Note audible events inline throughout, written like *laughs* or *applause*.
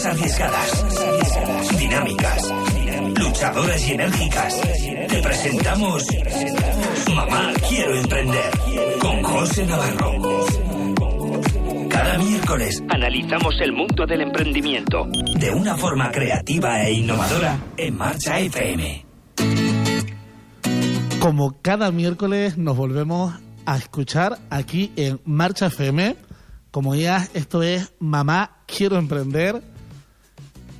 personas arriesgadas, dinámicas, luchadoras y enérgicas. Te presentamos Mamá Quiero Emprender con José Navarro. Cada miércoles Analizamos el mundo del emprendimiento. de una forma creativa e innovadora en Marcha FM. Como cada miércoles nos volvemos a escuchar aquí en Marcha FM. Como ya esto es Mamá Quiero Emprender.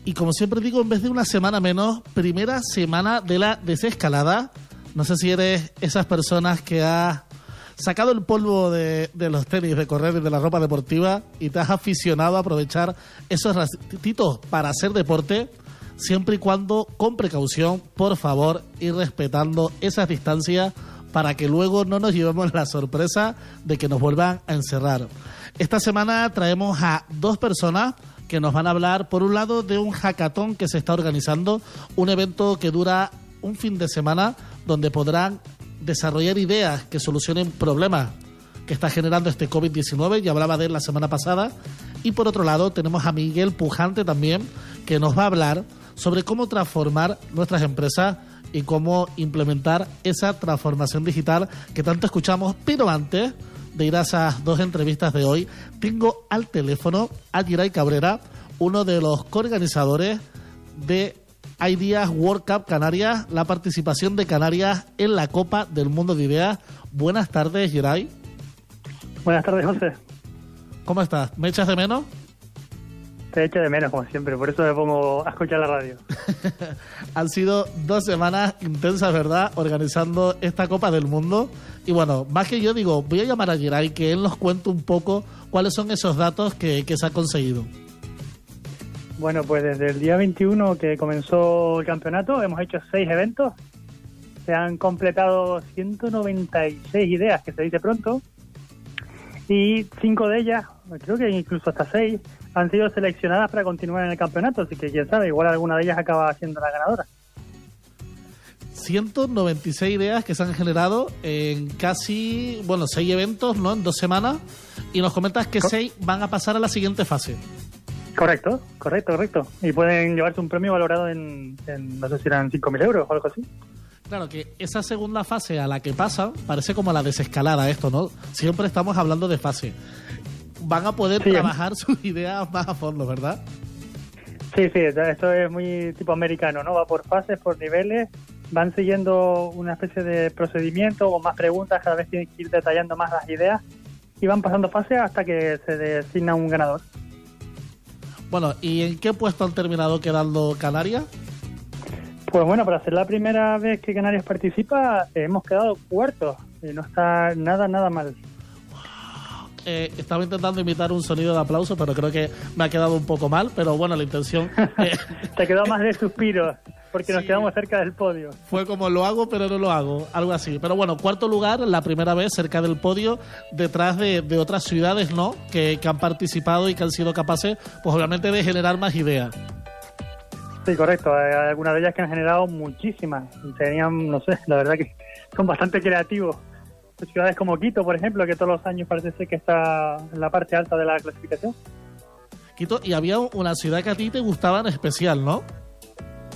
Y como siempre digo, en vez de una semana menos, primera semana de la desescalada. No sé si eres esas personas que has sacado el polvo de, de los tenis, de correr y de la ropa deportiva y te has aficionado a aprovechar esos ratitos para hacer deporte siempre y cuando con precaución, por favor, y respetando esas distancias para que luego no nos llevemos la sorpresa de que nos vuelvan a encerrar. Esta semana traemos a dos personas que nos van a hablar, por un lado, de un hackathon que se está organizando, un evento que dura un fin de semana donde podrán desarrollar ideas que solucionen problemas que está generando este COVID-19, ya hablaba de él la semana pasada. Y por otro lado, tenemos a Miguel Pujante también, que nos va a hablar sobre cómo transformar nuestras empresas y cómo implementar esa transformación digital que tanto escuchamos. Pero antes de ir a esas dos entrevistas de hoy, tengo al teléfono a Giray Cabrera, uno de los coorganizadores de Ideas World Cup Canarias, la participación de Canarias en la Copa del Mundo de Ideas. Buenas tardes, Giray. Buenas tardes, José. ¿Cómo estás? ¿Me echas de menos? Te echo de menos, como siempre, por eso me pongo a escuchar la radio. *laughs* Han sido dos semanas intensas, ¿verdad? Organizando esta Copa del Mundo. Y bueno, más que yo digo, voy a llamar a Giray que él nos cuente un poco cuáles son esos datos que, que se ha conseguido. Bueno, pues desde el día 21 que comenzó el campeonato hemos hecho seis eventos. Se han completado 196 ideas, que se dice pronto. Y cinco de ellas, creo que incluso hasta seis, han sido seleccionadas para continuar en el campeonato. Así que quién sabe, igual alguna de ellas acaba siendo la ganadora. 196 ideas que se han generado en casi, bueno, seis eventos, ¿no? En dos semanas. Y nos comentas que seis van a pasar a la siguiente fase. Correcto, correcto, correcto. Y pueden llevarse un premio valorado en, en no sé si eran 5.000 euros o algo así. Claro que esa segunda fase a la que pasa parece como la desescalada esto, ¿no? Siempre estamos hablando de fase. Van a poder Sí. trabajar sus *laughs* ideas más a fondo, ¿verdad? Sí, sí, esto es muy tipo americano, ¿no? Va por fases, por niveles, van siguiendo una especie de procedimiento o más preguntas, cada vez tienen que ir detallando más las ideas y van pasando fases hasta que se designa un ganador. Bueno, ¿y en qué puesto han terminado quedando Canarias? Pues bueno, para ser la primera vez que Canarias participa, hemos quedado cuartos. y no está nada, nada mal. Eh, estaba intentando imitar un sonido de aplauso, pero creo que me ha quedado un poco mal. Pero bueno, la intención *laughs* eh, Te quedó más de suspiros, porque nos quedamos cerca del podio. fue como lo hago, pero no lo hago, algo así. Pero bueno, cuarto lugar, la primera vez cerca del podio, detrás de, de otras ciudades, ¿no? Que, que han participado y que han sido capaces, pues obviamente, de generar más ideas. Sí, correcto. Hay algunas de ellas que han generado muchísimas. Tenían, no sé, la verdad que son bastante creativos. Ciudades como Quito, por ejemplo, que todos los años parece ser que está en la parte alta de la clasificación. Quito, y había una ciudad que a ti te gustaba en especial, ¿no?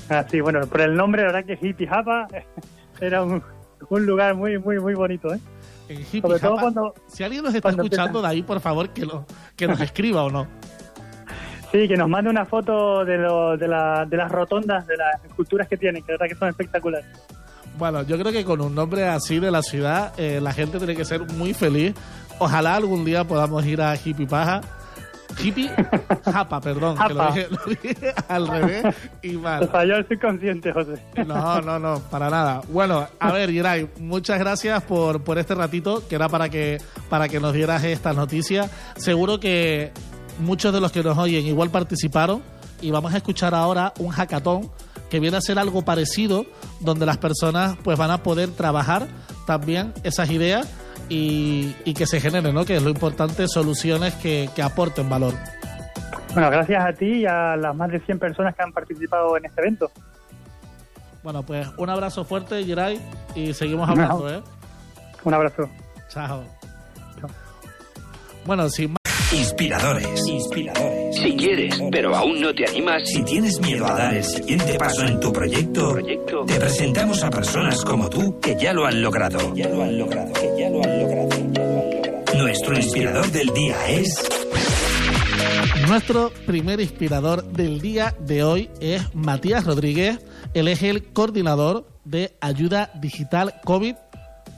Ah, sí, bueno, por el nombre, la verdad que Hippie Japa *laughs* era un, un lugar muy, muy, muy bonito, ¿eh? En Sobre todo cuando- Si alguien nos está escuchando empieza- de ahí, por favor, que, lo, que nos escriba o no. *laughs* Sí, que nos mande una foto de, lo, de, la, de las rotondas, de las esculturas que tienen, que la verdad que son espectaculares. Bueno, yo creo que con un nombre así de la ciudad, eh, la gente tiene que ser muy feliz. Ojalá algún día podamos ir a Hippie Paja. Hippie *laughs* Japa, perdón, que lo Japa. dije, *laughs* lo dije al revés y mal. falló el subconsciente, José. No, no, no, para nada. Bueno, a ver, Giray, muchas gracias por, por este ratito, que era para que, para que nos dieras estas noticias. Seguro que muchos de los que nos oyen igual participaron y vamos a escuchar ahora un hackathon que viene a ser algo parecido, donde las personas pues van a poder trabajar también esas ideas y, y que se generen, ¿no? Que es lo importante, soluciones que, que aporten valor. Bueno, gracias a ti y a las más de 100 personas que han participado en este evento. Bueno, pues un abrazo fuerte, Giray, y seguimos hablando, ¿eh? Un abrazo. Chao. Chao. Bueno, sin más. Inspiradores. Inspiradores. Si quieres, pero aún no te animas, Si tienes miedo a dar el siguiente paso en tu proyecto, Proyecto. te presentamos a personas como tú que ya lo han logrado. ya lo han logrado. Que ya lo han logrado. Nuestro inspirador del día es Nuestro primer inspirador del día de hoy es Matías Rodríguez. Él es el coordinador de Ayuda Digital COVID.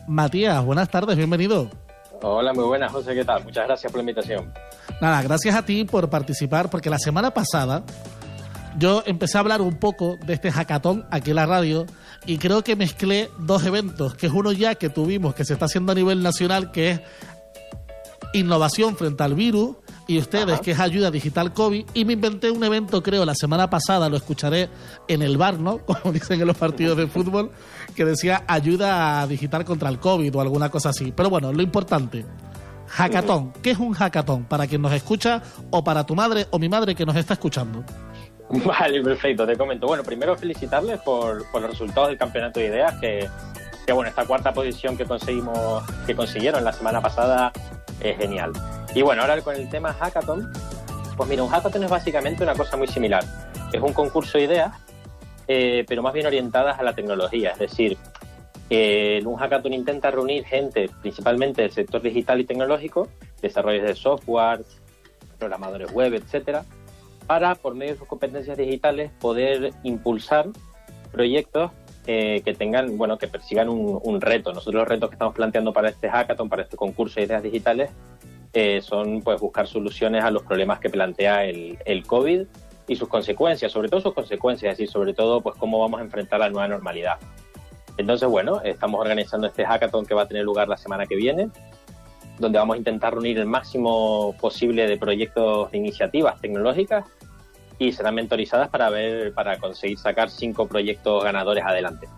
Matías, buenas tardes, bienvenido. Hola, muy buenas, José, ¿qué tal? Muchas gracias por la invitación. Nada, gracias a ti por participar, porque la semana pasada yo empecé a hablar un poco de este hackathon aquí en la radio y creo que mezclé dos eventos, que es uno ya que tuvimos, que se está haciendo a nivel nacional, que es innovación frente al virus, y ustedes, Ajá. que es ayuda digital COVID, y me inventé un evento, creo, la semana pasada, lo escucharé en el bar, ¿no? *laughs* Como dicen en los partidos de fútbol, que decía ayuda digital contra el COVID o alguna cosa así. Pero bueno, lo importante, hackathon. ¿Qué es un hackathon? Para quien nos escucha o para tu madre o mi madre que nos está escuchando. *laughs* Vale, perfecto, te comento. Bueno, primero felicitarles por, por los resultados del campeonato de ideas, que, que, bueno, esta cuarta posición que conseguimos, que consiguieron la semana pasada es genial. Y bueno, ahora con el tema hackathon, pues mira, un hackathon es básicamente una cosa muy similar. Es un concurso de ideas, eh, pero más bien orientadas a la tecnología. Es decir, eh, un hackathon intenta reunir gente, principalmente del sector digital y tecnológico, desarrollos de software, programadores web, etcétera, para, por medio de sus competencias digitales, poder impulsar proyectos eh, que tengan, bueno, que persigan un, un reto. Nosotros los retos que estamos planteando para este hackathon, para este concurso de ideas digitales, eh, son pues buscar soluciones a los problemas que plantea el, el COVID y sus consecuencias, sobre todo sus consecuencias, y sobre todo pues cómo vamos a enfrentar la nueva normalidad. Entonces, bueno, estamos organizando este hackathon que va a tener lugar la semana que viene, donde vamos a intentar reunir el máximo posible de proyectos de iniciativas tecnológicas y serán mentorizadas para ver, para conseguir sacar cinco proyectos ganadores adelante.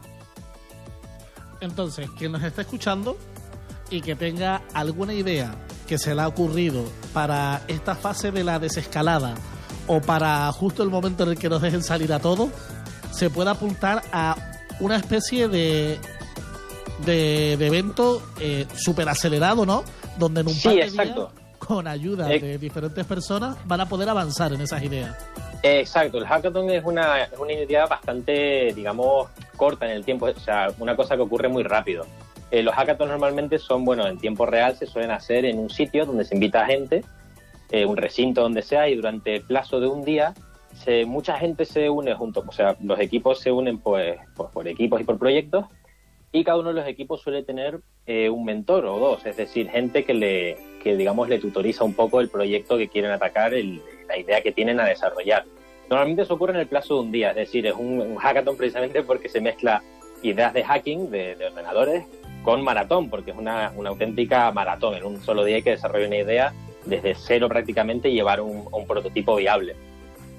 Entonces, quien nos está escuchando y que tenga alguna idea que se le ha ocurrido para esta fase de la desescalada o para justo el momento en el que nos dejen salir a todos, se puede apuntar a una especie de, de, de evento eh, súper acelerado, ¿no? Donde en un Sí, par de exacto. días, con ayuda Eh. de diferentes personas, van a poder avanzar en esas ideas. Exacto, el hackathon es una, es una iniciativa bastante, digamos, corta en el tiempo, o sea, una cosa que ocurre muy rápido. Eh, los hackathons normalmente son, bueno, en tiempo real se suelen hacer en un sitio donde se invita a gente, eh, un recinto donde sea, y durante el plazo de un día se, mucha gente se une junto, o sea, los equipos se unen pues, pues por equipos y por proyectos, y cada uno de los equipos suele tener eh, un mentor o dos, es decir, gente que le, que digamos le tutoriza un poco el proyecto que quieren atacar, el- la idea que tienen a desarrollar. Normalmente eso ocurre en el plazo de un día, es decir, es un, un hackathon precisamente porque se mezcla ideas de hacking de, de ordenadores con maratón, porque es una, una auténtica maratón. En un solo día hay que desarrollar una idea desde cero prácticamente y llevar un, un prototipo viable.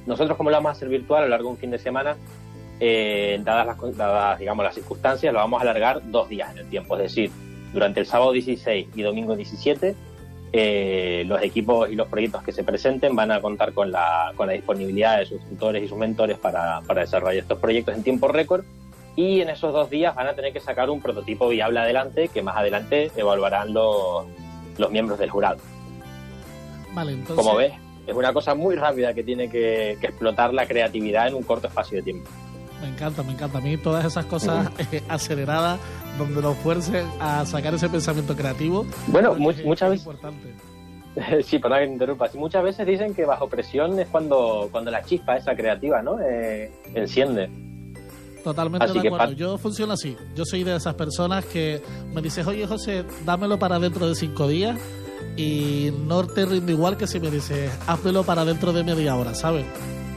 Nosotros, como lo vamos a hacer virtual a lo largo de un fin de semana, eh, dadas, las, dadas digamos, las circunstancias, lo vamos a alargar dos días en el tiempo. Es decir, durante el sábado 16 y domingo 17, eh, los equipos y los proyectos que se presenten van a contar con la, con la disponibilidad de sus tutores y sus mentores para, para desarrollar estos proyectos en tiempo récord. Y en esos dos días van a tener que sacar un prototipo viable adelante que más adelante evaluarán los, los miembros del jurado. Vale, entonces. Como ves, es una cosa muy rápida que tiene que, que explotar la creatividad en un corto espacio de tiempo. Me encanta, me encanta. A mí todas esas cosas eh, aceleradas, donde nos fuercen a sacar ese pensamiento creativo. Bueno, mu- es- muchas es veces- importante. *laughs* sí, perdón que te interrumpa. Muchas veces dicen que bajo presión es cuando, cuando la chispa esa creativa, ¿no? Eh, enciende. Totalmente Así de acuerdo. Yo funciono así. Yo soy de esas personas que me dices, oye José, dámelo para dentro de cinco días. Y no te rindo igual que si me dices, házmelo para dentro de media hora, ¿sabes?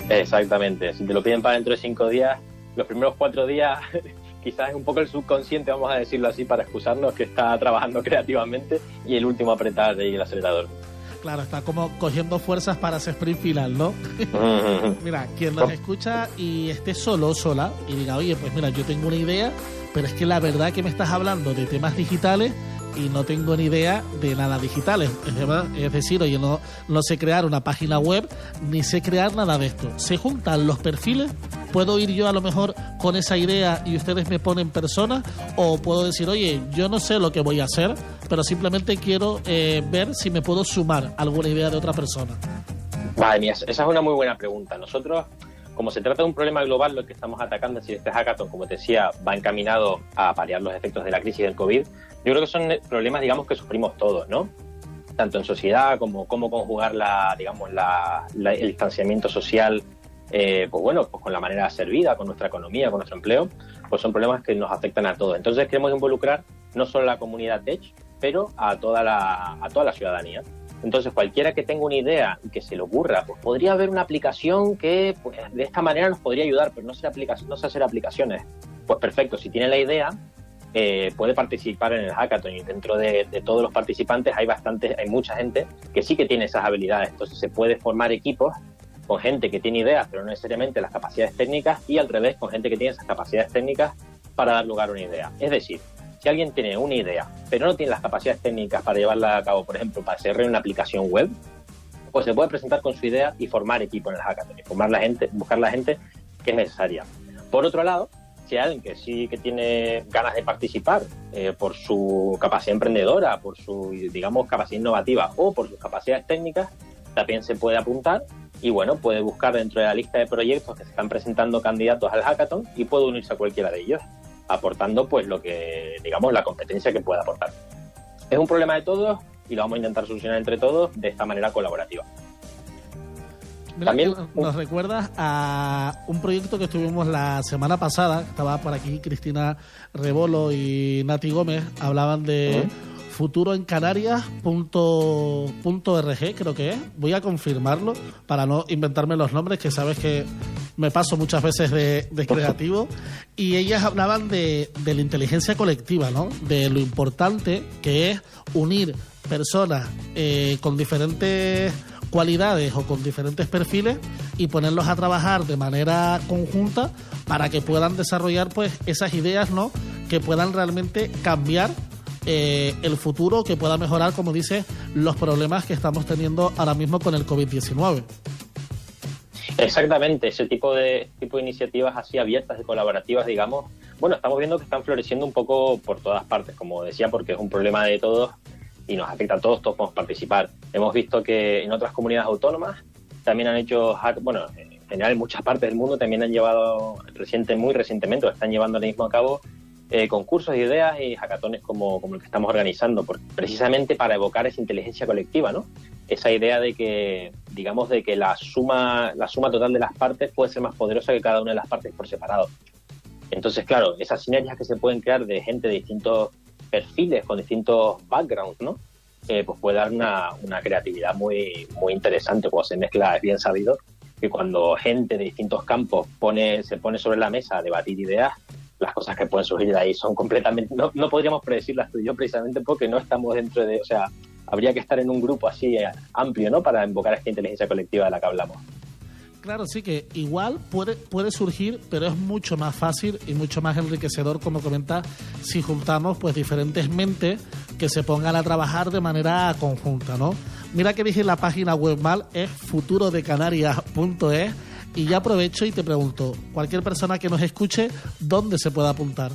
Exactamente. Si te lo piden para dentro de cinco días, los primeros cuatro días *laughs* quizás es un poco el subconsciente, vamos a decirlo así, para excusarnos que está trabajando *laughs* creativamente y el último apretar ahí el acelerador. Claro, está como cogiendo fuerzas para ese sprint final, ¿no? *laughs* Mira, quien nos escucha y esté solo o sola y diga, oye, pues mira, yo tengo una idea, pero es que la verdad que me estás hablando de temas digitales y no tengo ni idea de nada digitales. Es decir, oye, no, no sé crear una página web ni sé crear nada de esto. Se juntan los perfiles, puedo ir yo a lo mejor con esa idea y ustedes me ponen personas, o puedo decir, oye, yo no sé lo que voy a hacer, pero simplemente quiero eh, ver si me puedo sumar alguna idea de otra persona. Vale, mía, esa es una muy buena pregunta. Nosotros, como se trata de un problema global, lo que estamos atacando, si este hackathon, como te decía, va encaminado a paliar los efectos de la crisis del COVID, yo creo que son problemas, digamos, que sufrimos todos, ¿no? Tanto en sociedad como cómo conjugar la, digamos, la, el distanciamiento social, eh, pues bueno, pues con la manera de vida, con nuestra economía, con nuestro empleo, pues son problemas que nos afectan a todos. Entonces queremos involucrar no solo a la comunidad tech, pero a toda la, a toda la ciudadanía. Entonces, cualquiera que tenga una idea y que se le ocurra, pues podría haber una aplicación que pues, de esta manera nos podría ayudar, pero no sé, no sé hacer aplicaciones. Pues perfecto, si tiene la idea, eh, puede participar en el hackathon y dentro de, todos los participantes hay bastante, hay mucha gente que sí que tiene esas habilidades. Entonces se puede formar equipos con gente que tiene ideas, pero no necesariamente las capacidades técnicas, y al revés, con gente que tiene esas capacidades técnicas para dar lugar a una idea. Es decir, si alguien tiene una idea, pero no tiene las capacidades técnicas para llevarla a cabo, por ejemplo, para hacer una aplicación web, pues se puede presentar con su idea y formar equipo en el hackathon, y formar la gente, buscar la gente que es necesaria. Por otro lado, si hay alguien que sí que tiene ganas de participar eh, por su capacidad emprendedora, por su, digamos, capacidad innovativa o por sus capacidades técnicas, también se puede apuntar y bueno, puede buscar dentro de la lista de proyectos que se están presentando candidatos al hackathon y puede unirse a cualquiera de ellos aportando pues lo que, digamos, la competencia que pueda aportar. Es un problema de todos y lo vamos a intentar solucionar entre todos de esta manera colaborativa. También nos recuerdas a un proyecto que estuvimos la semana pasada, estaba por aquí Cristina Rebolo y Nati Gómez, hablaban de futuro en Canarias.org, creo que es. Voy a confirmarlo para no inventarme los nombres, que sabes que me paso muchas veces de, creativo. Y ellas hablaban de, de, la inteligencia colectiva, ¿no? De lo importante que es unir personas eh, con diferentes cualidades o con diferentes perfiles y ponerlos a trabajar de manera conjunta para que puedan desarrollar pues esas ideas, ¿no? Que puedan realmente cambiar eh, el futuro que pueda mejorar, como dice, los problemas que estamos teniendo ahora mismo con el COVID-19. Exactamente, ese tipo de, tipo de iniciativas así abiertas y colaborativas, digamos, bueno, estamos viendo que están floreciendo un poco por todas partes, como decía, porque es un problema de todos y nos afecta a todos, todos podemos participar. Hemos visto que en otras comunidades autónomas también han hecho, bueno, en general en muchas partes del mundo también han llevado reciente, muy recientemente, o están llevando ahora mismo a cabo eh, concursos de ideas y hackatones como, como el que estamos organizando, precisamente para evocar esa inteligencia colectiva, ¿no? Esa idea de que, digamos, de que la suma, la suma total de las partes puede ser más poderosa que cada una de las partes por separado. Entonces, claro, esas sinergias que se pueden crear de gente de distintos perfiles, con distintos backgrounds, ¿no? Eh, pues puede dar una, una, creatividad muy, muy interesante cuando se mezcla, es bien sabido que cuando gente de distintos campos pone, se pone sobre la mesa a debatir ideas, las cosas que pueden surgir de ahí son completamente, no, no podríamos predecirlas tú y yo precisamente porque no estamos dentro de, o sea, habría que estar en un grupo así eh, amplio, ¿no? Para invocar esta inteligencia colectiva de la que hablamos. Claro, sí que igual puede, puede surgir, pero es mucho más fácil y mucho más enriquecedor, como comenta, si juntamos pues diferentes mentes que se pongan a trabajar de manera conjunta, ¿no? Mira que dije la página web mal, es futurodecanarias.es y ya aprovecho y te pregunto, cualquier persona que nos escuche, ¿dónde se puede apuntar?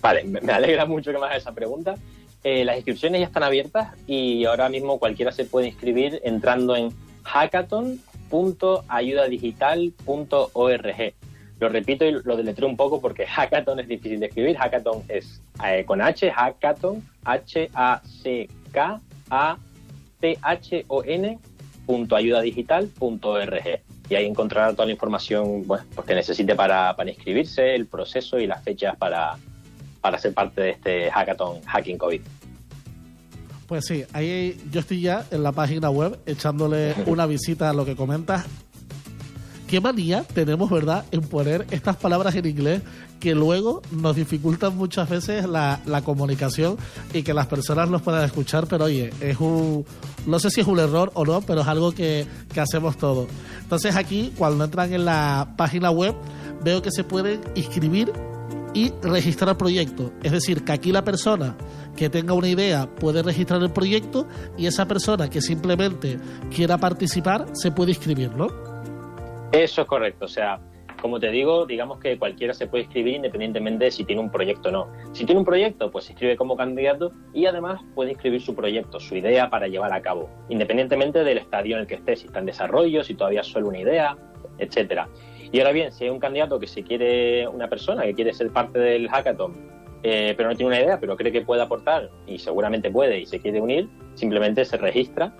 Vale, me alegra mucho que me hagas esa pregunta. Eh, las inscripciones ya están abiertas y ahora mismo cualquiera se puede inscribir entrando en hackathon.ayudadigital.org. Lo repito y lo deletreo un poco porque hackathon es difícil de escribir. Hackathon es eh, con H, hackathon, H-A-C-K-A-T-H-O-N y ahí encontrará toda la información pues, que necesite para, inscribirse, el proceso y las fechas para, para ser parte de este hackathon Hacking COVID. Pues sí, ahí yo estoy ya en la página web echándole *laughs* una visita a lo que comentas. Qué manía tenemos, ¿verdad?, en poner estas palabras en inglés que luego nos dificultan muchas veces la, comunicación y que las personas nos puedan escuchar, pero oye, es un, no sé si es un error o no, pero es algo que, que hacemos todos. Entonces aquí, cuando entran en la página web, veo que se pueden inscribir y registrar proyecto. Es decir, que aquí la persona que tenga una idea puede registrar el proyecto y esa persona que simplemente quiera participar se puede inscribir, ¿no? Eso es correcto. O sea, como te digo, digamos que cualquiera se puede inscribir independientemente de si tiene un proyecto o no. Si tiene un proyecto, pues se inscribe como candidato y además puede inscribir su proyecto, su idea para llevar a cabo, independientemente del estadio en el que esté, si está en desarrollo, si todavía es solo una idea, etcétera. Y ahora bien, si hay un candidato que se quiere, una persona que quiere ser parte del hackathon, eh, pero no tiene una idea, pero cree que puede aportar y seguramente puede y se quiere unir, simplemente se registra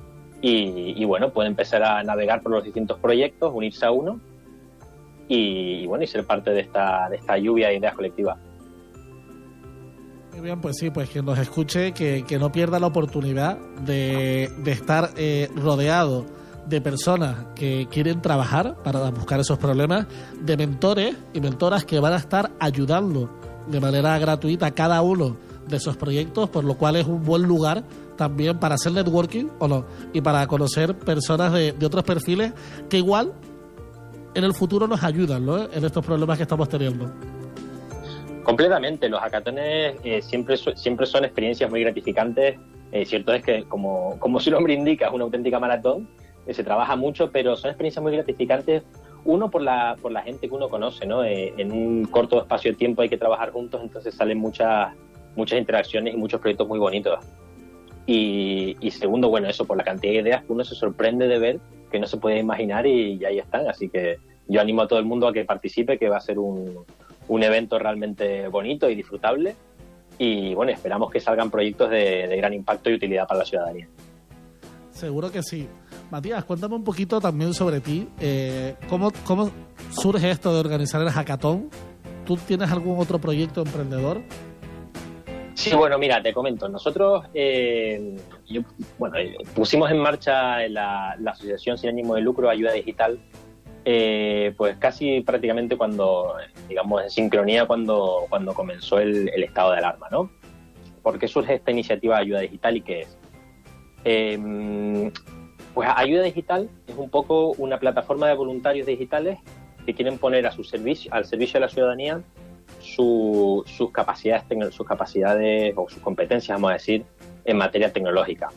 y, bueno, puede empezar a navegar por los distintos proyectos, unirse a uno y, bueno, y ser parte de esta, de esta lluvia de ideas colectivas. Muy bien, pues sí, pues que nos escuche, que, que no pierda la oportunidad de, de estar eh, rodeado de personas que quieren trabajar para buscar esos problemas, de mentores y mentoras que van a estar ayudando de manera gratuita a cada uno de esos proyectos, por lo cual es un buen lugar también para hacer networking o no, y para conocer personas de, de otros perfiles que igual en el futuro nos ayudan ¿no? en estos problemas que estamos teniendo. Completamente, los hackatones eh, siempre, siempre son experiencias muy gratificantes. Eh, cierto es que, como, como su nombre indica, es una auténtica maratón, eh, se trabaja mucho, pero son experiencias muy gratificantes. Uno, por la, por la gente que uno conoce, ¿no? Eh, en un corto espacio de tiempo hay que trabajar juntos, entonces salen muchas, muchas interacciones y muchos proyectos muy bonitos. Y, segundo, bueno, eso, por la cantidad de ideas que uno se sorprende de ver que no se puede imaginar y, y ahí están. Así que yo animo a todo el mundo a que participe, que va a ser un, un evento realmente bonito y disfrutable. Y bueno, esperamos que salgan proyectos de, de gran impacto y utilidad para la ciudadanía. Seguro que sí. Matías, cuéntame un poquito también sobre ti. Eh, ¿cómo, ¿Cómo surge esto de organizar el hackathon? ¿Tú tienes algún otro proyecto emprendedor? Sí, bueno, mira, te comento. Nosotros eh, yo, bueno, eh, pusimos en marcha la, la, Asociación Sin Ánimo de Lucro Ayuda Digital, eh, pues casi prácticamente cuando, digamos, en sincronía cuando, cuando comenzó el, estado de alarma, ¿no? ¿Por qué surge esta iniciativa Ayuda Digital y qué es? Eh, pues Ayuda Digital es un poco una plataforma de voluntarios digitales que quieren poner a su servicio, al servicio de la ciudadanía su, sus capacidades, sus capacidades o sus competencias, vamos a decir, en materia tecnológica.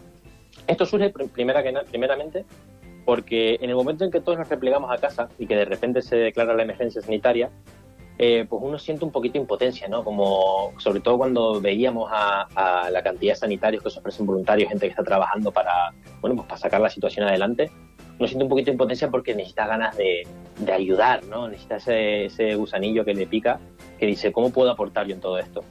Esto surge primera que, primeramente porque en el momento en que todos nos replegamos a casa y que de repente se declara la emergencia sanitaria, eh, pues uno siente un poquito de impotencia, ¿no? Como sobre todo cuando veíamos a, a, la cantidad de sanitarios que se ofrecen voluntarios, gente que está trabajando para, bueno, pues para sacar la situación adelante, uno siente un poquito de impotencia porque necesita ganas de, de ayudar, ¿no? Necesita ese, ese gusanillo que le pica, que dice, ¿cómo puedo aportar yo en todo esto?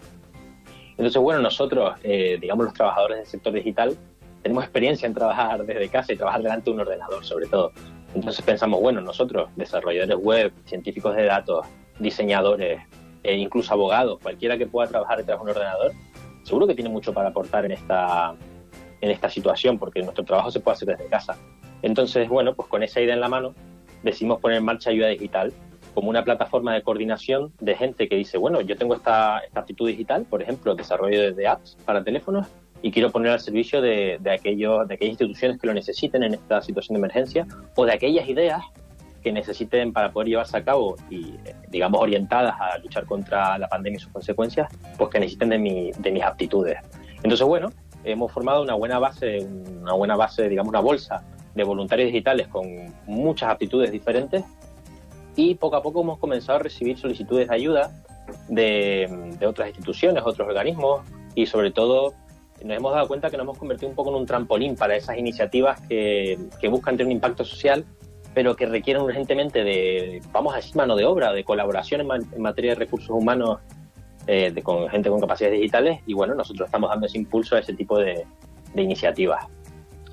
Entonces, bueno, nosotros, eh, digamos los trabajadores del sector digital, tenemos experiencia en trabajar desde casa y trabajar delante de un ordenador, sobre todo. Entonces pensamos, bueno, nosotros, desarrolladores web, científicos de datos, diseñadores, e incluso abogados, cualquiera que pueda trabajar detrás de un ordenador, seguro que tiene mucho para aportar en esta, en esta situación, porque nuestro trabajo se puede hacer desde casa. Entonces, bueno, pues con esa idea en la mano, decidimos poner en marcha Ayuda Digital como una plataforma de coordinación de gente que dice, bueno, yo tengo esta, esta aptitud digital, por ejemplo, desarrollo de apps para teléfonos, y quiero poner al servicio de, de, aquellos, de aquellas instituciones que lo necesiten en esta situación de emergencia o de aquellas ideas que necesiten para poder llevarse a cabo y, digamos, orientadas a luchar contra la pandemia y sus consecuencias, pues que necesiten de, de mis aptitudes. Entonces, bueno, hemos formado una buena base, una buena base, digamos, una bolsa de voluntarios digitales con muchas aptitudes diferentes y poco a poco hemos comenzado a recibir solicitudes de ayuda de, otras instituciones, otros organismos y sobre todo nos hemos dado cuenta que nos hemos convertido un poco en un trampolín para esas iniciativas que, que buscan tener un impacto social pero que requieren urgentemente de, vamos a decir, mano de obra, de colaboración en, materia de recursos humanos eh, de, con gente con capacidades digitales. Y bueno, nosotros estamos dando ese impulso a ese tipo de iniciativas.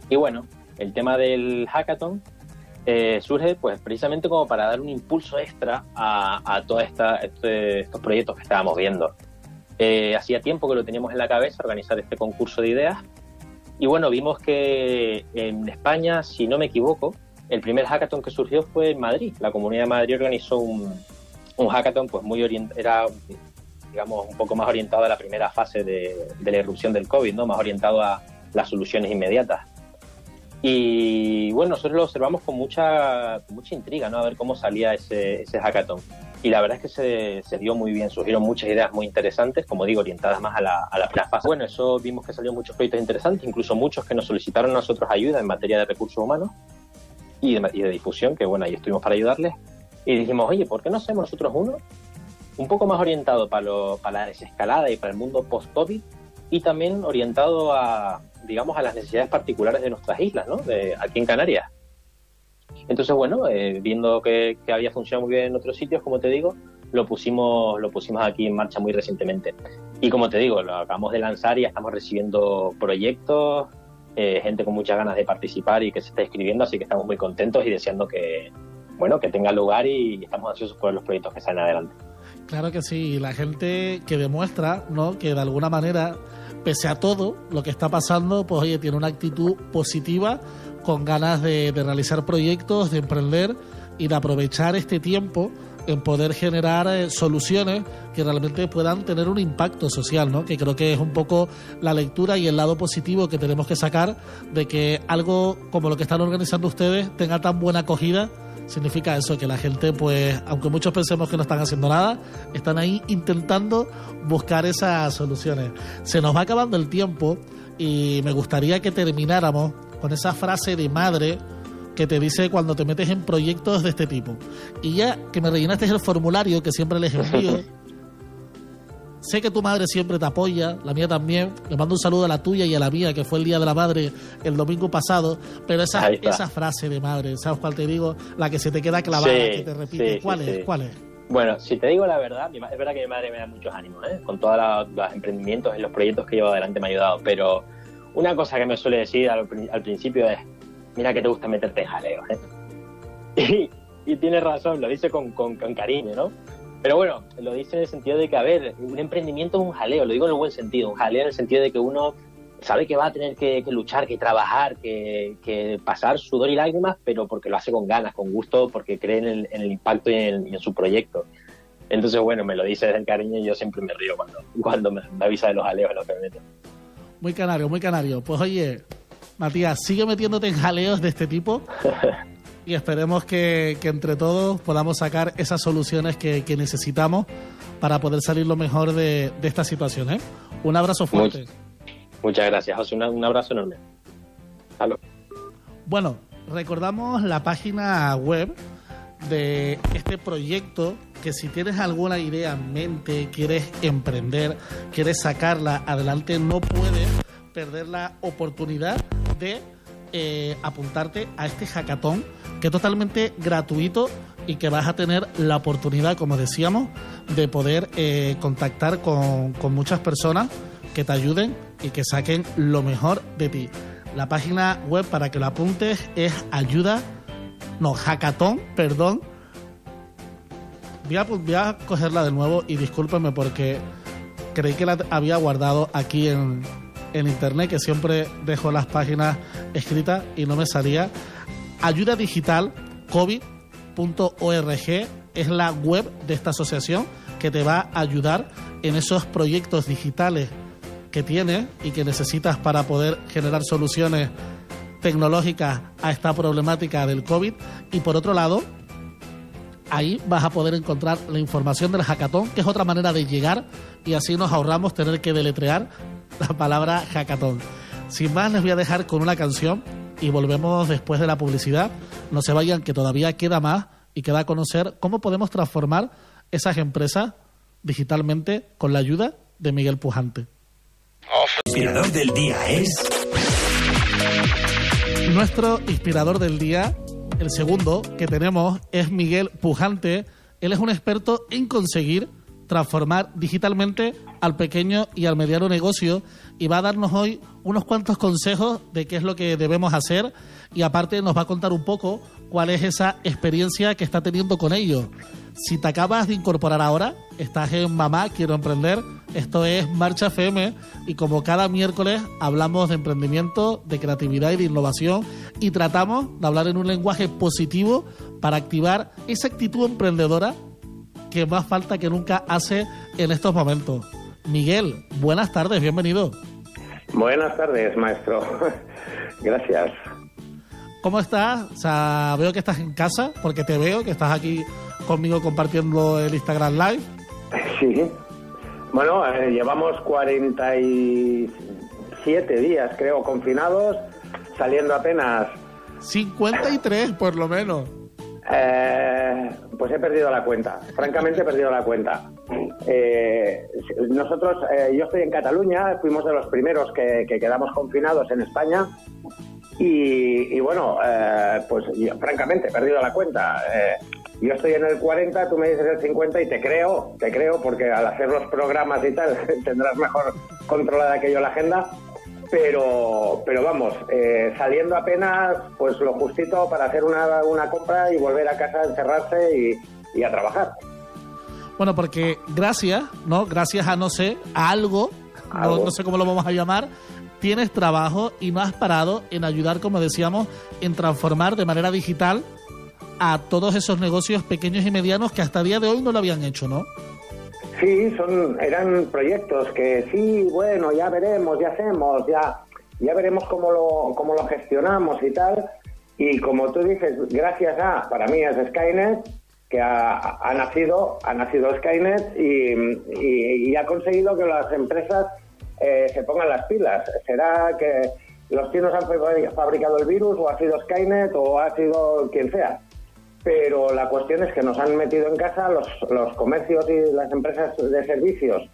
Y bueno, el tema del hackathon eh, surge pues precisamente como para dar un impulso extra a, a todos este, estos proyectos que estábamos viendo. Eh, hacía tiempo que lo teníamos en la cabeza, organizar este concurso de ideas. Y bueno, vimos que en España, si no me equivoco, el primer hackathon que surgió fue en Madrid. La Comunidad de Madrid organizó un, un hackathon pues muy orientado, era digamos un poco más orientado a la primera fase de, de, la irrupción del COVID, ¿no? más orientado a las soluciones inmediatas. Y bueno, nosotros lo observamos con mucha, con mucha intriga, ¿no? A ver cómo salía ese, ese hackathon. Y la verdad es que se, se, dio muy bien, surgieron muchas ideas muy interesantes, como digo, orientadas más a la, a la fase. Bueno, eso vimos que salieron muchos proyectos interesantes, incluso muchos que nos solicitaron a nosotros ayuda en materia de recursos humanos y de, y de, difusión, que bueno, ahí estuvimos para ayudarles. Y dijimos, oye, ¿por qué no hacemos nosotros uno? Un poco más orientado para, lo, para la desescalada y para el mundo post-COVID y también orientado a, digamos, a las necesidades particulares de nuestras islas, ¿no? De, aquí en Canarias. Entonces, bueno, eh, viendo que, que, había funcionado muy bien en otros sitios, como te digo, lo pusimos, lo pusimos aquí en marcha muy recientemente. Y como te digo, lo acabamos de lanzar y estamos recibiendo proyectos, eh, gente con muchas ganas de participar y que se está escribiendo, así que estamos muy contentos y deseando que, bueno, que tenga lugar y estamos ansiosos por los proyectos que salen adelante. Claro que sí, la gente que demuestra, ¿no? Que de alguna manera, pese a todo lo que está pasando, pues oye, tiene una actitud positiva, con ganas de, de realizar proyectos, de emprender y de aprovechar este tiempo en poder generar eh, soluciones que realmente puedan tener un impacto social, ¿no? Que creo que es un poco la lectura y el lado positivo que tenemos que sacar de que algo como lo que están organizando ustedes tenga tan buena acogida significa eso, que la gente, pues, aunque muchos pensemos que no están haciendo nada, están ahí intentando buscar esas soluciones. Se nos va acabando el tiempo y me gustaría que termináramos con esa frase de madre que te dice cuando te metes en proyectos de este tipo. Y ya que me rellenaste el formulario que siempre les envío, *laughs* sé que tu madre siempre te apoya, la mía también. Le mando un saludo a la tuya y a la mía, que fue el Día de la Madre el domingo pasado. Pero esa, esa frase de madre, ¿sabes cuál te digo? La que se te queda clavada, sí, que te repite. sí, ¿Cuál sí, es? ¿Cuál es? Bueno, si te digo la verdad, mi es verdad que mi madre me da muchos ánimos, ¿eh? con todos los emprendimientos y los proyectos que llevo adelante me ha ayudado, pero una cosa que me suele decir al, pri- al principio es, mira que te gusta meterte en jaleos, ¿eh? *laughs* Y, y tiene razón, lo dice con, con- con cariño, ¿no? Pero bueno, lo dice en el sentido de que, a ver, un emprendimiento es un jaleo, lo digo en el buen sentido, un jaleo en el sentido de que uno sabe que va a tener que, que luchar, que trabajar, que, que pasar sudor y lágrimas, pero porque lo hace con ganas, con gusto, porque cree en el, en el impacto y en, y en su proyecto. Entonces, bueno, me lo dice desde el cariño y yo siempre me río cuando, cuando me, me avisa de los jaleos en los que me meto. Muy canario, muy canario. Pues oye, Matías, sigue metiéndote en jaleos de este tipo *laughs* y esperemos que, que entre todos podamos sacar esas soluciones que, que necesitamos para poder salir lo mejor de, de esta situación. ¿eh? Un abrazo fuerte. Much- Muchas gracias, José. Una- un abrazo enorme. Luego. Bueno, recordamos la página web de este proyecto que si tienes alguna idea en mente, quieres emprender, quieres sacarla adelante, no puedes perder la oportunidad de eh, apuntarte a este hackathon que es totalmente gratuito y que vas a tener la oportunidad, como decíamos, de poder eh, contactar con, con muchas personas que te ayuden y que saquen lo mejor de ti. La página web para que lo apuntes es ayuda, no, hackathon, perdón. Voy a, cogerla de nuevo y discúlpenme porque creí que la había guardado aquí en, en internet, que siempre dejo las páginas escritas y no me salía. Ayuda digital covid.org es la web de esta asociación que te va a ayudar en esos proyectos digitales que tienes y que necesitas para poder generar soluciones tecnológicas a esta problemática del COVID. Y por otro lado, ahí vas a poder encontrar la información del hackathon, que es otra manera de llegar y así nos ahorramos tener que deletrear la palabra hackathon. Sin más, les voy a dejar con una canción y volvemos después de la publicidad. No se vayan, que todavía queda más y queda a conocer cómo podemos transformar esas empresas digitalmente con la ayuda de Miguel Pujante. Inspirador del día es. Nuestro inspirador del día, el segundo que tenemos, es Miguel Pujante. Él es un experto en conseguir transformar digitalmente al pequeño y al mediano negocio y va a darnos hoy unos cuantos consejos de qué es lo que debemos hacer y aparte nos va a contar un poco cuál es esa experiencia que está teniendo con ello. Si te acabas de incorporar ahora, estás en Mamá, quiero emprender, esto es Marcha FM y como cada miércoles hablamos de emprendimiento, de creatividad y de innovación y tratamos de hablar en un lenguaje positivo para activar esa actitud emprendedora que más falta que nunca hace en estos momentos. Miguel, buenas tardes, bienvenido. Buenas tardes, maestro. *laughs* Gracias. ¿Cómo estás? O sea, veo que estás en casa, porque te veo que estás aquí conmigo compartiendo el Instagram Live. Sí. Bueno, eh, llevamos 47 días, creo, confinados, saliendo apenas, 53 por lo menos. Eh, pues he perdido la cuenta. Francamente he perdido la cuenta. Eh, nosotros, eh, yo estoy en Cataluña, fuimos de los primeros que, que quedamos confinados en España y, y bueno, eh, pues yo, francamente he perdido la cuenta. Eh, yo estoy en el 40, tú me dices el 50 y te creo, te creo porque al hacer los programas y tal *laughs* tendrás mejor controlada que yo la agenda. Pero, pero vamos, eh, saliendo apenas, pues lo justito para hacer una, una compra y volver a casa, encerrarse y, y a trabajar. Bueno, porque gracias, ¿no? Gracias a no sé, a algo, no, no sé cómo lo vamos a llamar, tienes trabajo y no has parado en ayudar, como decíamos, en transformar de manera digital a todos esos negocios pequeños y medianos que hasta el día de hoy no lo habían hecho, ¿no? Sí, son, eran proyectos que sí, bueno, ya veremos, ya hacemos, ya, ya veremos cómo lo, cómo lo gestionamos y tal. Y como tú dices, gracias a, para mí es Skynet, que ha, ha nacido, ha nacido Skynet y, y- y ha conseguido que las empresas eh, se pongan las pilas. ¿Será que los chinos han fabri- fabricado el virus o ha sido Skynet o ha sido quien sea? Pero la cuestión es que nos han metido en casa los, los comercios y las empresas de servicios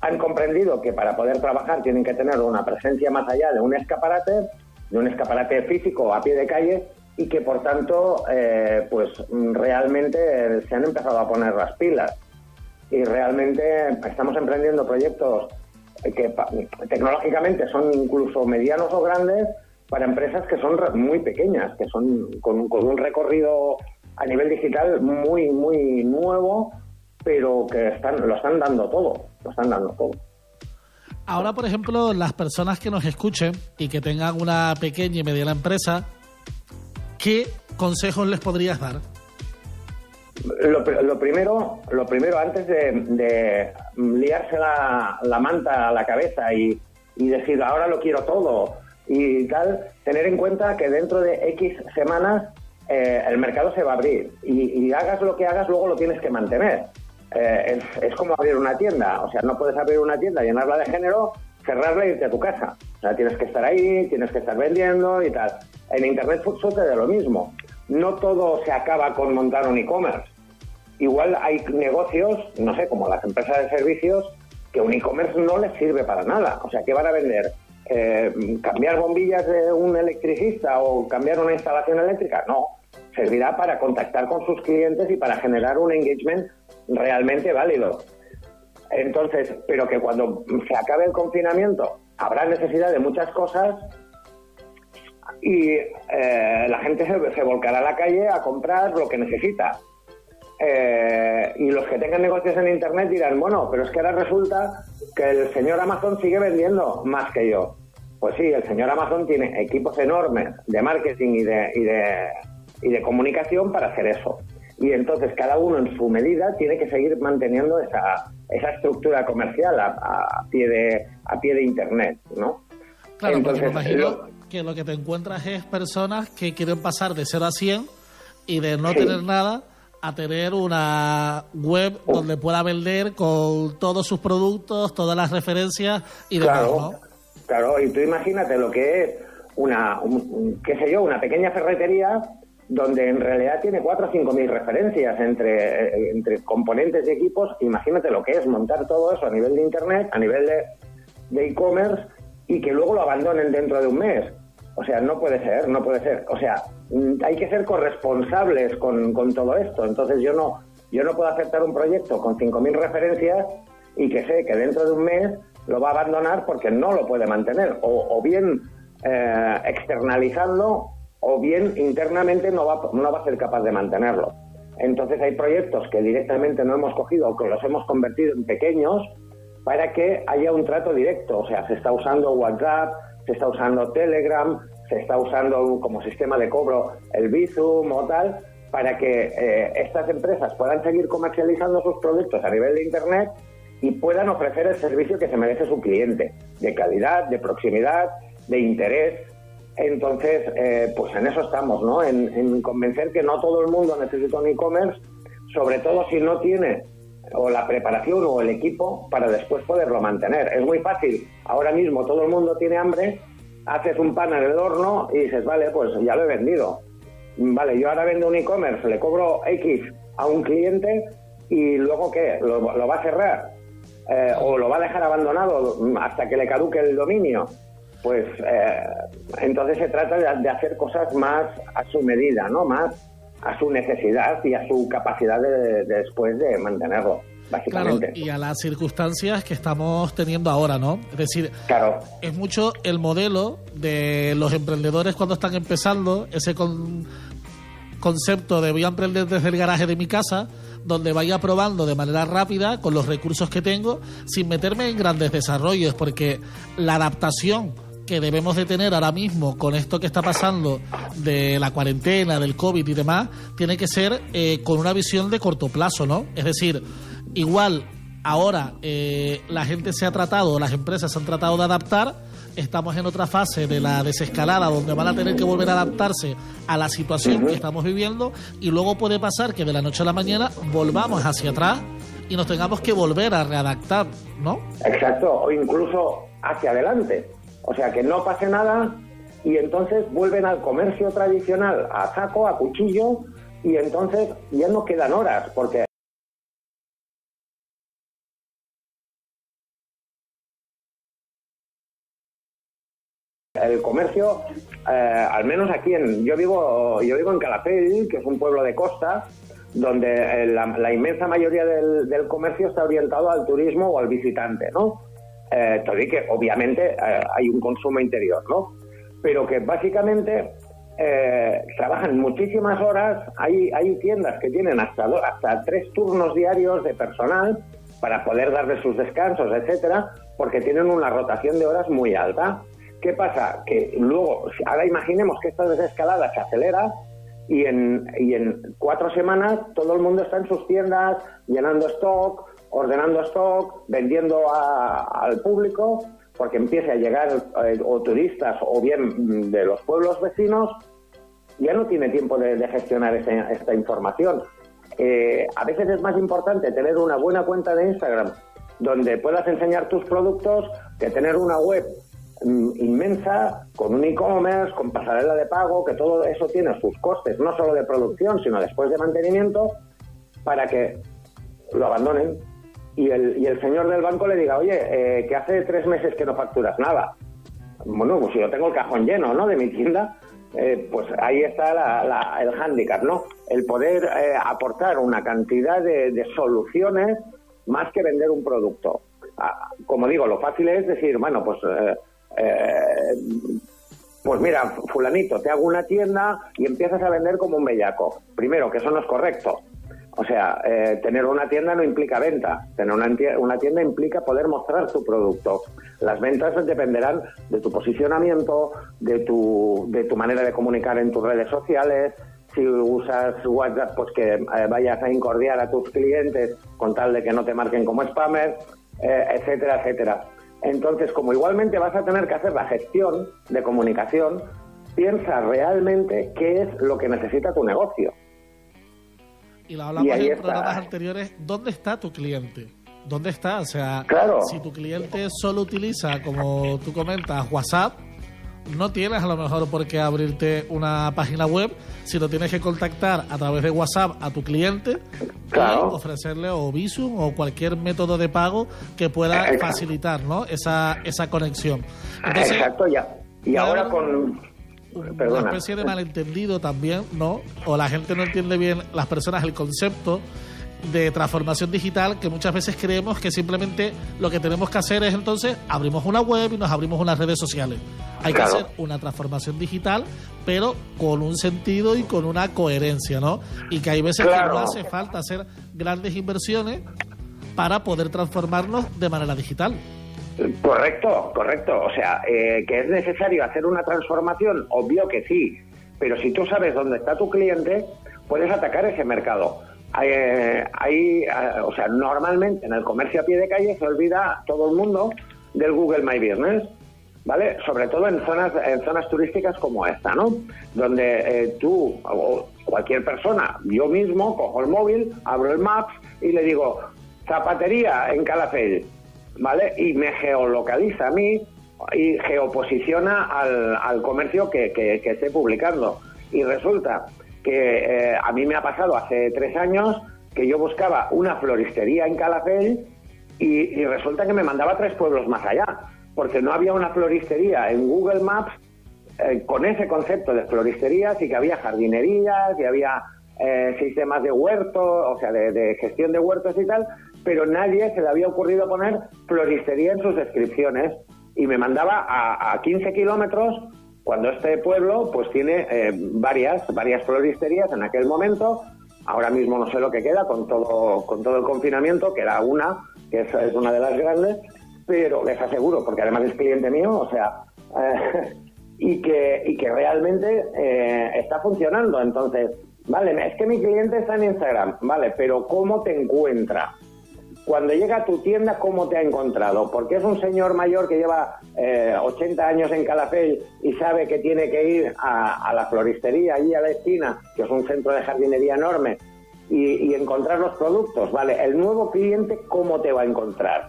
han comprendido que para poder trabajar tienen que tener una presencia más allá de un escaparate, de un escaparate físico a pie de calle y que por tanto eh, pues realmente se han empezado a poner las pilas. Y realmente estamos emprendiendo proyectos que tecnológicamente son incluso medianos o grandes para empresas que son muy pequeñas, que son con, con un recorrido a nivel digital muy, muy nuevo, pero que están, lo están dando todo, lo están dando todo. Ahora, por ejemplo, las personas que nos escuchen y que tengan una pequeña y mediana empresa, ¿qué consejos les podrías dar? Lo, lo primero, lo primero antes de, de liarse la, la manta a la cabeza y, y decir ahora lo quiero todo y tal, tener en cuenta que dentro de X semanas eh, el mercado se va a abrir y, y hagas lo que hagas luego lo tienes que mantener. Eh, es, como abrir una tienda, o sea, no puedes abrir una tienda, llenarla de género, cerrarla e irte a tu casa. O sea, tienes que estar ahí, tienes que estar vendiendo y tal. En Internet sucede lo mismo. No todo se acaba con montar un e-commerce. Igual hay negocios, no sé, como las empresas de servicios, que un e-commerce no les sirve para nada. O sea, ¿qué van a vender? Eh, ¿Cambiar bombillas de un electricista o cambiar una instalación eléctrica? No. Servirá para contactar con sus clientes y para generar un engagement realmente válido. Entonces, pero que cuando se acabe el confinamiento habrá necesidad de muchas cosas y eh, la gente se, se volcará a la calle a comprar lo que necesita. Eh, y los que tengan negocios en Internet dirán, bueno, pero es que ahora resulta que el señor Amazon sigue vendiendo más que yo. Pues sí, el señor Amazon tiene equipos enormes de marketing y de, y de, y de comunicación para hacer eso. Y entonces cada uno en su medida tiene que seguir manteniendo esa, esa estructura comercial a, a pie de, a pie de Internet, ¿no? Claro, porque me Entonces, imagino lo- que lo que te encuentras es personas que quieren pasar de 0 a 100 y de no Sí. tener nada a tener una web donde pueda vender con todos sus productos, todas las referencias y demás, Claro, ¿no? claro, y tú imagínate lo que es una, un- un- qué sé yo, una pequeña ferretería donde en realidad tiene 4 o 5 mil referencias entre, entre componentes y equipos. Imagínate lo que es montar todo eso a nivel de Internet, a nivel de e-commerce y que luego lo abandonen dentro de un mes. O sea, no puede ser, no puede ser. O sea, mm, hay que ser corresponsables con, con todo esto. Entonces yo no, yo no puedo aceptar un proyecto con 5.000 referencias y que sé que dentro de un mes lo va a abandonar porque no lo puede mantener. O, o bien eh, externalizando o bien internamente no va, no va a ser capaz de mantenerlo. Entonces hay proyectos que directamente no hemos cogido o que los hemos convertido en pequeños para que haya un trato directo. O sea, se está usando WhatsApp, se está usando Telegram, se está usando como sistema de cobro el Bizum o tal, para que eh, estas empresas puedan seguir comercializando sus productos a nivel de Internet y puedan ofrecer el servicio que se merece su cliente, de calidad, de proximidad, de interés. Entonces, eh, pues en eso estamos, ¿no? En, en convencer que no todo el mundo necesita un e-commerce, sobre todo si no tiene o la preparación o el equipo para después poderlo mantener. Es muy fácil. Ahora mismo todo el mundo tiene hambre, haces un pan en el horno y dices, vale, pues ya lo he vendido. Vale, yo ahora vendo un e-commerce, le cobro X a un cliente y luego qué, lo, lo va a cerrar eh, o lo va a dejar abandonado hasta que le caduque el dominio. Pues eh, entonces se trata de, de hacer cosas más a su medida, ¿no? Más a su necesidad y a su capacidad de, de después de mantenerlo. Claro, Básicamente. y a las circunstancias que estamos teniendo ahora, ¿no? Es decir, Claro, es mucho el modelo de los emprendedores cuando están empezando, ese con- concepto de voy a emprender desde el garaje de mi casa, donde vaya probando de manera rápida con los recursos que tengo, sin meterme en grandes desarrollos, porque la adaptación que debemos de tener ahora mismo con esto que está pasando de la cuarentena, del COVID y demás, tiene que ser eh, con una visión de corto plazo, ¿no? Es decir, igual ahora eh, la gente se ha tratado, las empresas se han tratado de adaptar, estamos en otra fase de la desescalada donde van a tener que volver a adaptarse a la situación que estamos viviendo y luego puede pasar que de la noche a la mañana volvamos hacia atrás y nos tengamos que volver a readaptar, ¿no? exacto, o incluso hacia adelante. O sea, que no pase nada y entonces vuelven al comercio tradicional, a saco, a cuchillo, y entonces ya no quedan horas, porque el comercio, eh, al menos aquí en, yo vivo, yo vivo en Calafell, que es un pueblo de costa, donde eh, la, inmensa mayoría del, del comercio está orientado al turismo o al visitante, ¿no? Eh, todavía que obviamente eh, hay un consumo interior, ¿no? Pero que básicamente eh, trabajan muchísimas horas, hay, hay tiendas que tienen hasta, hasta tres turnos diarios de personal para poder darle sus descansos, etcétera, porque tienen una rotación de horas muy alta. ¿Qué pasa? Que luego, ahora imaginemos que esta desescalada se acelera y en, y en cuatro semanas todo el mundo está en sus tiendas llenando stock, ordenando stock, vendiendo a- al público, porque empiece a llegar eh, o turistas o bien mm, de los pueblos vecinos, ya no tiene tiempo de, gestionar ese- esta información. Eh, a veces es más importante tener una buena cuenta de Instagram donde puedas enseñar tus productos que tener una web mm, inmensa con un e-commerce, con pasarela de pago, que todo eso tiene sus costes, no solo de producción, sino después de mantenimiento, para que lo abandonen y el, y el señor del banco le diga, oye, eh, que hace tres meses que no facturas nada. Bueno, pues yo tengo el cajón lleno, ¿no? De mi tienda, eh, pues ahí está la- el hándicap, ¿no? El poder eh, aportar una cantidad de, de soluciones más que vender un producto. Ah, como digo, lo fácil es decir, bueno, pues eh, eh, pues mira, fulanito, te hago una tienda y empiezas a vender como un bellaco. Primero, que eso no es correcto. O sea, eh, tener una tienda no implica venta. Tener una, tienda implica poder mostrar tu producto. Las ventas dependerán de tu posicionamiento, de tu, de tu manera de comunicar en tus redes sociales. Si usas WhatsApp, pues que eh, vayas a incordiar a tus clientes con tal de que no te marquen como spammer, eh, etcétera, etcétera. Entonces, como igualmente vas a tener que hacer la gestión de comunicación, piensa realmente qué es lo que necesita tu negocio. Y lo hablamos Y en programas anteriores, ¿dónde está tu cliente? ¿Dónde está? O sea, Claro. si tu cliente solo utiliza, como tú comentas, WhatsApp, no tienes a lo mejor por qué abrirte una página web, sino tienes que contactar a través de WhatsApp a tu cliente Claro. y ofrecerle o Visum o cualquier método de pago que pueda Exacto. facilitar ¿no? esa, esa conexión. Entonces, Exacto, ya. Y ahora haber con... una Perdona. especie de malentendido también, ¿no? O la gente no entiende bien, las personas, el concepto de transformación digital, que muchas veces creemos que simplemente lo que tenemos que hacer es entonces abrimos una web y nos abrimos unas redes sociales. Hay Claro. que hacer una transformación digital, pero con un sentido y con una coherencia, ¿no? Y que hay veces que no hace falta hacer grandes inversiones para poder transformarnos de manera digital. Correcto, correcto. O sea, eh, que es necesario hacer una transformación, obvio que sí. Pero si tú sabes dónde está tu cliente, puedes atacar ese mercado. Eh, hay, eh, o sea, normalmente en el comercio a pie de calle se olvida todo el mundo del Google My Business, ¿vale? Sobre todo en zonas, en zonas turísticas como esta, ¿no? Donde eh, tú o cualquier persona, yo mismo, cojo el móvil, abro el Maps y le digo, zapatería en Calafell, ¿vale? Y me geolocaliza a mí y geoposiciona al, al comercio que, que, que esté publicando. Y resulta que eh, a mí me ha pasado hace tres años que yo buscaba una floristería en Calafell y, y resulta que me mandaba tres pueblos más allá, porque no había una floristería en Google Maps eh, con ese concepto de floristerías y que había jardinerías, que había eh, sistemas de huerto, o sea, de gestión de huertos y tal, pero nadie se le había ocurrido poner floristería en sus descripciones. Y me mandaba a, a 15 kilómetros cuando este pueblo pues tiene eh, varias varias floristerías en aquel momento. Ahora mismo no sé lo que queda con todo con todo el confinamiento que era una que es, es una de las grandes pero les aseguro porque además es cliente mío o sea eh, *laughs* y que y que realmente eh, está funcionando. Entonces vale es que mi cliente está en Instagram vale pero cómo te encuentra cuando llega a tu tienda, ¿cómo te ha encontrado? Porque es un señor mayor que lleva eh, 80 años en Calafell y sabe que tiene que ir a, la floristería, allí a la esquina, que es un centro de jardinería enorme, y, encontrar los productos, ¿vale? El nuevo cliente, ¿cómo te va a encontrar?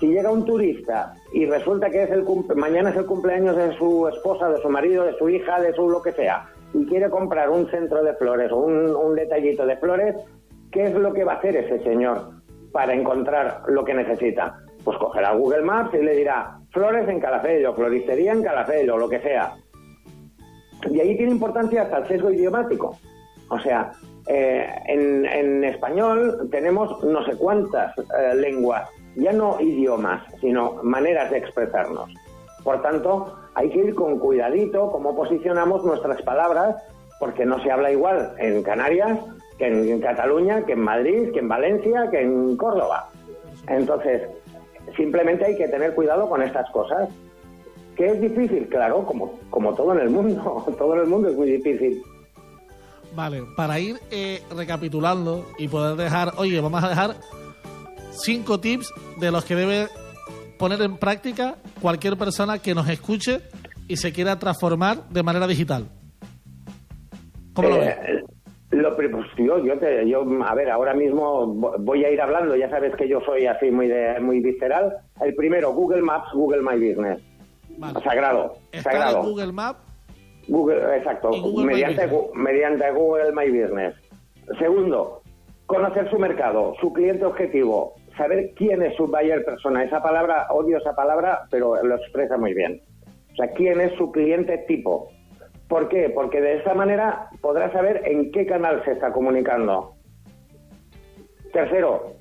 Si llega un turista y resulta que es el mañana es el cumpleaños de su esposa, de su marido, de su hija, de su lo que sea, y quiere comprar un centro de flores o un detallito de flores, ¿qué es lo que va a hacer ese señor? Para encontrar lo que necesita? Pues cogerá Google Maps y le dirá flores en Calafell o floristería en Calafell o lo que sea. Y ahí tiene importancia hasta el sesgo idiomático. O sea, eh, en, en, español tenemos no sé cuántas eh, lenguas, ya no idiomas, sino maneras de expresarnos. Por tanto, hay que ir con cuidadito cómo posicionamos nuestras palabras, porque no se habla igual en Canarias que en Cataluña, que en Madrid, que en Valencia, que en Córdoba. Entonces, simplemente hay que tener cuidado con estas cosas. ¿Que es difícil? Claro, como, como todo en el mundo. *laughs* todo en el mundo es muy difícil. Vale, para ir eh, recapitulando y poder dejar, oye, vamos a dejar cinco tips de los que debe poner en práctica cualquier persona que nos escuche y se quiera transformar de manera digital. ¿Cómo lo ves? Lo, pues yo, yo, te, yo, a ver, ahora mismo voy a ir hablando, ya sabes que yo soy así muy de, muy visceral. El primero, Google Maps, Google My Business. Vale. Sagrado, Está sagrado. en Google Maps. Google, exacto, Google mediante, mediante Google My Business. Segundo, conocer su mercado, su cliente objetivo, saber quién es su buyer persona. Esa palabra, odio esa palabra, pero lo expresa muy bien. O sea, quién es su cliente tipo. ¿Por qué? Porque de esa manera podrás saber en qué canal se está comunicando. Tercero,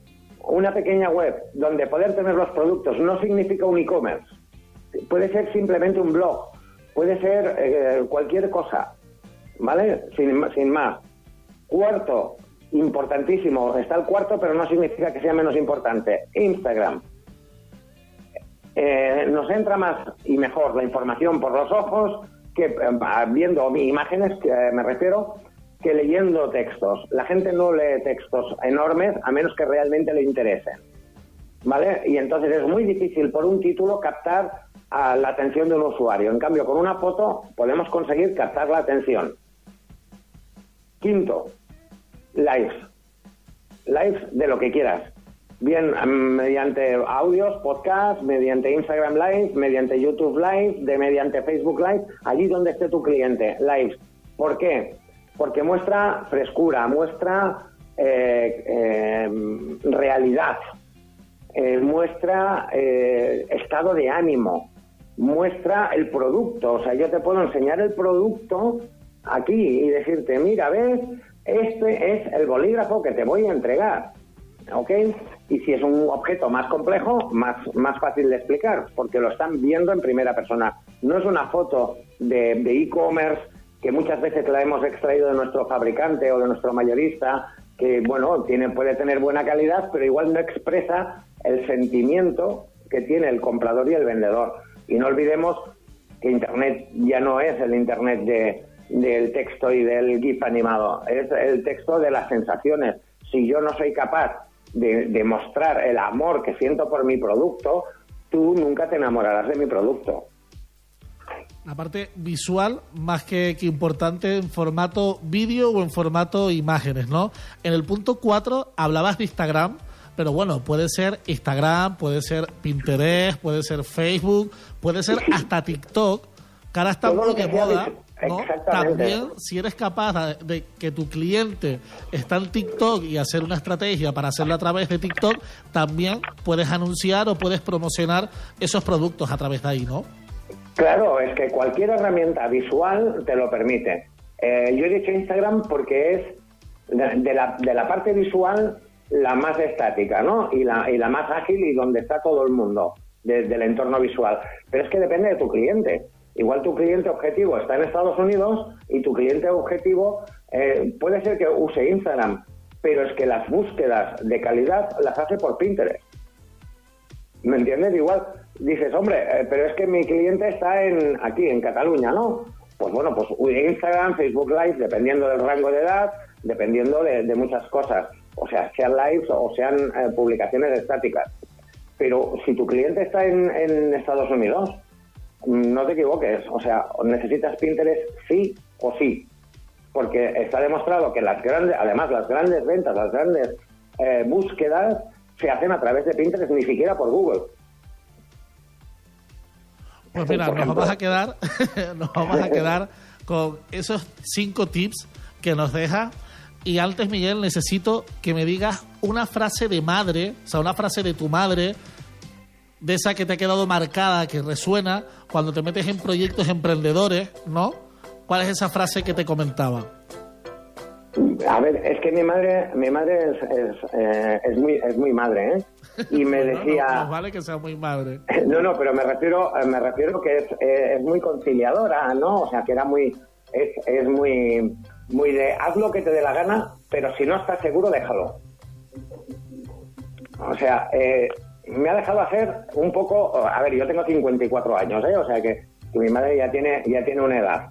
una pequeña web donde poder tener los productos no significa un e-commerce. Puede ser simplemente un blog, puede ser eh, cualquier cosa, ¿vale? Sin, sin más. Cuarto, importantísimo, está el cuarto, pero no significa que sea menos importante. Instagram. Eh, nos entra más y mejor la información por los ojos que eh, viendo imágenes, que eh, me refiero, que leyendo textos. La gente no lee textos enormes a menos que realmente le interesen. ¿Vale? Y entonces es muy difícil por un título captar a la atención de un usuario. En cambio, con una foto podemos conseguir captar la atención. Quinto, lives. Lives de lo que quieras. Bien mediante audios, podcast, mediante Instagram Live, mediante YouTube Live, de mediante Facebook Live, allí donde esté tu cliente, live. ¿Por qué? Porque muestra frescura, muestra eh, eh, realidad, eh, muestra estado de ánimo, muestra el producto. O sea, yo te puedo enseñar el producto aquí y decirte, mira, ves, este es el bolígrafo que te voy a entregar. ¿Ok? Y si es un objeto más complejo, más, más fácil de explicar, porque lo están viendo en primera persona. No es una foto de e-commerce que muchas veces la hemos extraído de nuestro fabricante o de nuestro mayorista, que bueno, tiene, puede tener buena calidad, pero igual no expresa el sentimiento que tiene el comprador y el vendedor. Y no olvidemos que Internet ya no es el Internet de, del texto y del GIF animado, es el texto de las sensaciones. Si yo no soy capaz de, de, mostrar el amor que siento por mi producto, tú nunca te enamorarás de mi producto. La parte visual, más que, que importante, en formato vídeo o en formato imágenes, ¿no? En el punto 4 hablabas de Instagram, pero bueno, puede ser Instagram, puede ser Pinterest, puede ser Facebook, puede ser hasta TikTok, que ahora está Todo muy lo que de sea. También, si eres capaz de, de que tu cliente está en TikTok y hacer una estrategia para hacerlo a través de TikTok, también puedes anunciar o puedes promocionar esos productos a través de ahí, ¿no? Claro, es que cualquier herramienta visual te lo permite. Eh, yo he dicho Instagram porque es de, de la, de la parte visual la más estática, ¿no? Y la, y la más ágil y donde está todo el mundo de- del entorno visual. Pero es que depende de tu cliente. Igual tu cliente objetivo está en Estados Unidos y tu cliente objetivo eh, puede ser que use Instagram, pero es que las búsquedas de calidad las hace por Pinterest. ¿Me entiendes? Igual dices, hombre, eh, pero es que mi cliente está en aquí, en Cataluña, ¿no? Pues bueno, pues Instagram, Facebook Live, dependiendo del rango de edad, dependiendo de, muchas cosas. O sea, sean lives o sean eh, publicaciones estáticas. Pero si tu cliente está en, en Estados Unidos, no te equivoques. O sea, necesitas Pinterest sí o sí. Porque está demostrado que las grandes, además las grandes ventas, las grandes eh, búsquedas se hacen a través de Pinterest, ni siquiera por Google. Pues mira, *laughs* nos vamos a quedar, *laughs* nos vamos a quedar con esos cinco tips que nos deja. Y antes, Miguel, necesito que me digas una frase de madre, o sea, una frase de tu madre, de esa que te ha quedado marcada, que resuena cuando te metes en proyectos emprendedores, ¿no? ¿Cuál es esa frase que te comentaba? A ver, es que mi madre, mi madre es, es, eh, es muy, es muy madre, ¿eh? Y me *laughs* No, no, decía, no vale que sea muy madre. *laughs* no, no, pero me refiero, me refiero que es, eh, es muy conciliadora, ¿no? O sea, que era muy, es, es muy, muy de haz lo que te dé la gana, pero si no estás seguro, déjalo. O sea, eh, me ha dejado hacer un poco, a ver, yo tengo 54 años, ¿eh? O sea que, mi madre ya tiene, ya tiene una edad.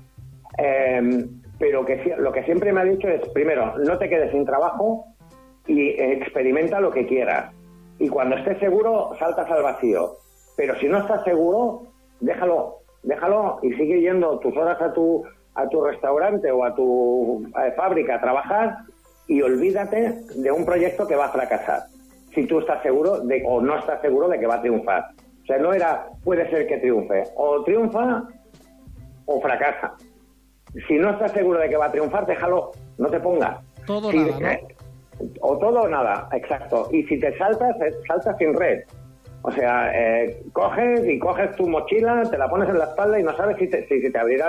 Eh, pero que lo que siempre me ha dicho es, primero, no te quedes sin trabajo y experimenta lo que quieras. Y cuando estés seguro, saltas al vacío. Pero si no estás seguro, déjalo, déjalo y sigue yendo tus horas a tu, a tu restaurante o a tu eh, fábrica a trabajar y olvídate de un proyecto que va a fracasar. Si tú estás seguro de, o no estás seguro de que va a triunfar. O sea, no era, puede ser que triunfe. O triunfa o fracasa. Si no estás seguro de que va a triunfar, déjalo, no te pongas. Todo Si- nada, ¿no? O todo o nada, exacto. Y si te saltas, eh, saltas sin red. O sea, eh, coges y coges tu mochila, te la pones en la espalda y no sabes si te, si, si te abrirá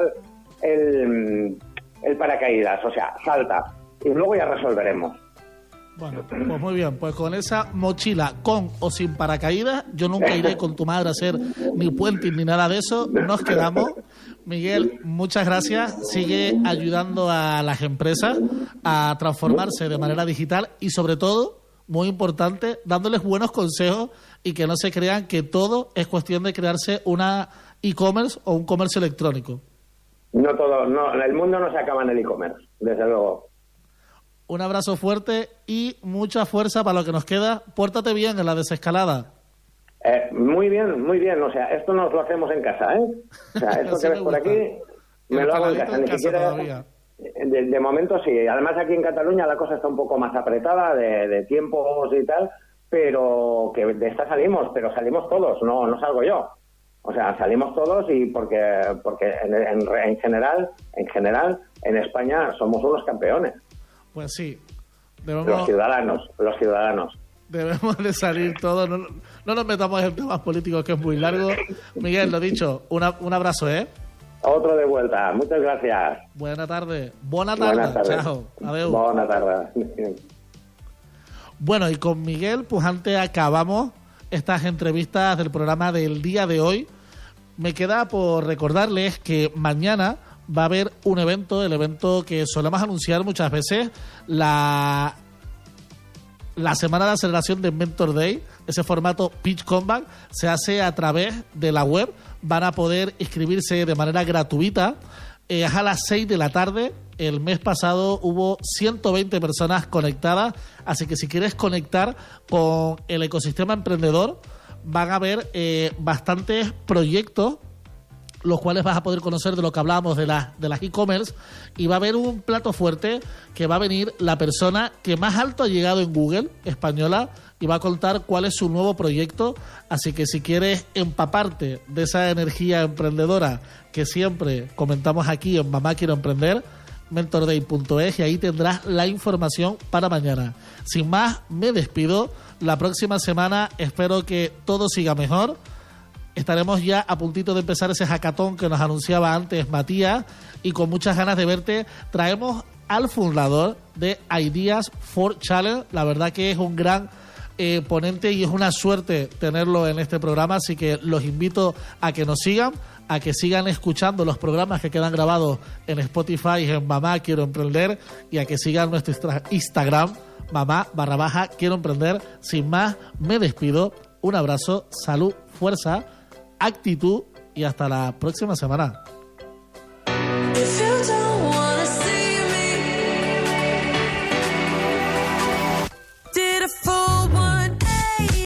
el, el, el paracaídas. O sea, salta. Y luego ya resolveremos. Bueno, pues muy bien, pues con esa mochila con o sin paracaídas, yo nunca iré con tu madre a hacer ni puenting ni nada de eso, nos quedamos. Miguel, muchas gracias, sigue ayudando a las empresas a transformarse de manera digital y sobre todo, muy importante, dándoles buenos consejos y que no se crean que todo es cuestión de crearse una e-commerce o un comercio electrónico. No todo, no, el mundo no se acaba en el e-commerce, desde luego. Un abrazo fuerte y mucha fuerza para lo que nos queda. Pórtate bien en la desescalada. Eh, muy bien, muy bien. O sea, esto nos lo hacemos en casa, ¿eh? O sea, *laughs* esto que ves por aquí, me El lo hago en casa. Ni siquiera. todavía. De, de momento sí. Además, aquí en Cataluña la cosa está un poco más apretada de, de tiempos y tal, pero que de esta salimos, pero salimos todos, no, no salgo yo. O sea, salimos todos y porque porque en, en- en general, en general, en España somos unos campeones. Pues sí, Los ciudadanos, los ciudadanos. debemos de salir todos. No, no nos metamos en temas políticos que es muy largo. Miguel, lo dicho, una- un abrazo, ¿eh? Otro de vuelta. Muchas gracias. Buena tarde. Buena tarde. Buenas tardes. Chao. Adeu. Buenas tardes. Bueno, y con Miguel, pues antes acabamos estas entrevistas del programa del día de hoy. Me queda por recordarles que mañana va a haber un evento, el evento que solemos anunciar muchas veces, la, la semana de aceleración de Mentor Day, ese formato Pitch Combat, se hace a través de la web. Van a poder inscribirse de manera gratuita. Eh, es a las 6 de la tarde. El mes pasado hubo 120 personas conectadas, así que si quieres conectar con el ecosistema emprendedor, van a haber eh, bastantes proyectos los cuales vas a poder conocer de lo que hablábamos de, la, de las e-commerce y va a haber un plato fuerte que va a venir la persona que más alto ha llegado en Google española y va a contar cuál es su nuevo proyecto. Así que si quieres empaparte de esa energía emprendedora que siempre comentamos aquí en Mamá Quiero Emprender, mentorday.es y ahí tendrás la información para mañana. Sin más, me despido. La próxima semana espero que todo siga mejor. Estaremos ya a puntito de empezar ese hackathon que nos anunciaba antes Matías y con muchas ganas de verte traemos al fundador de Ideas for Challenge. La verdad que es un gran eh, ponente y es una suerte tenerlo en este programa, así que los invito a que nos sigan a que sigan escuchando los programas que quedan grabados en Spotify en Mamá Quiero Emprender y a que sigan nuestro Instagram, mamá barra baja Quiero Emprender. Sin más, me despido. Un abrazo, salud, fuerza, actitud y hasta la próxima semana.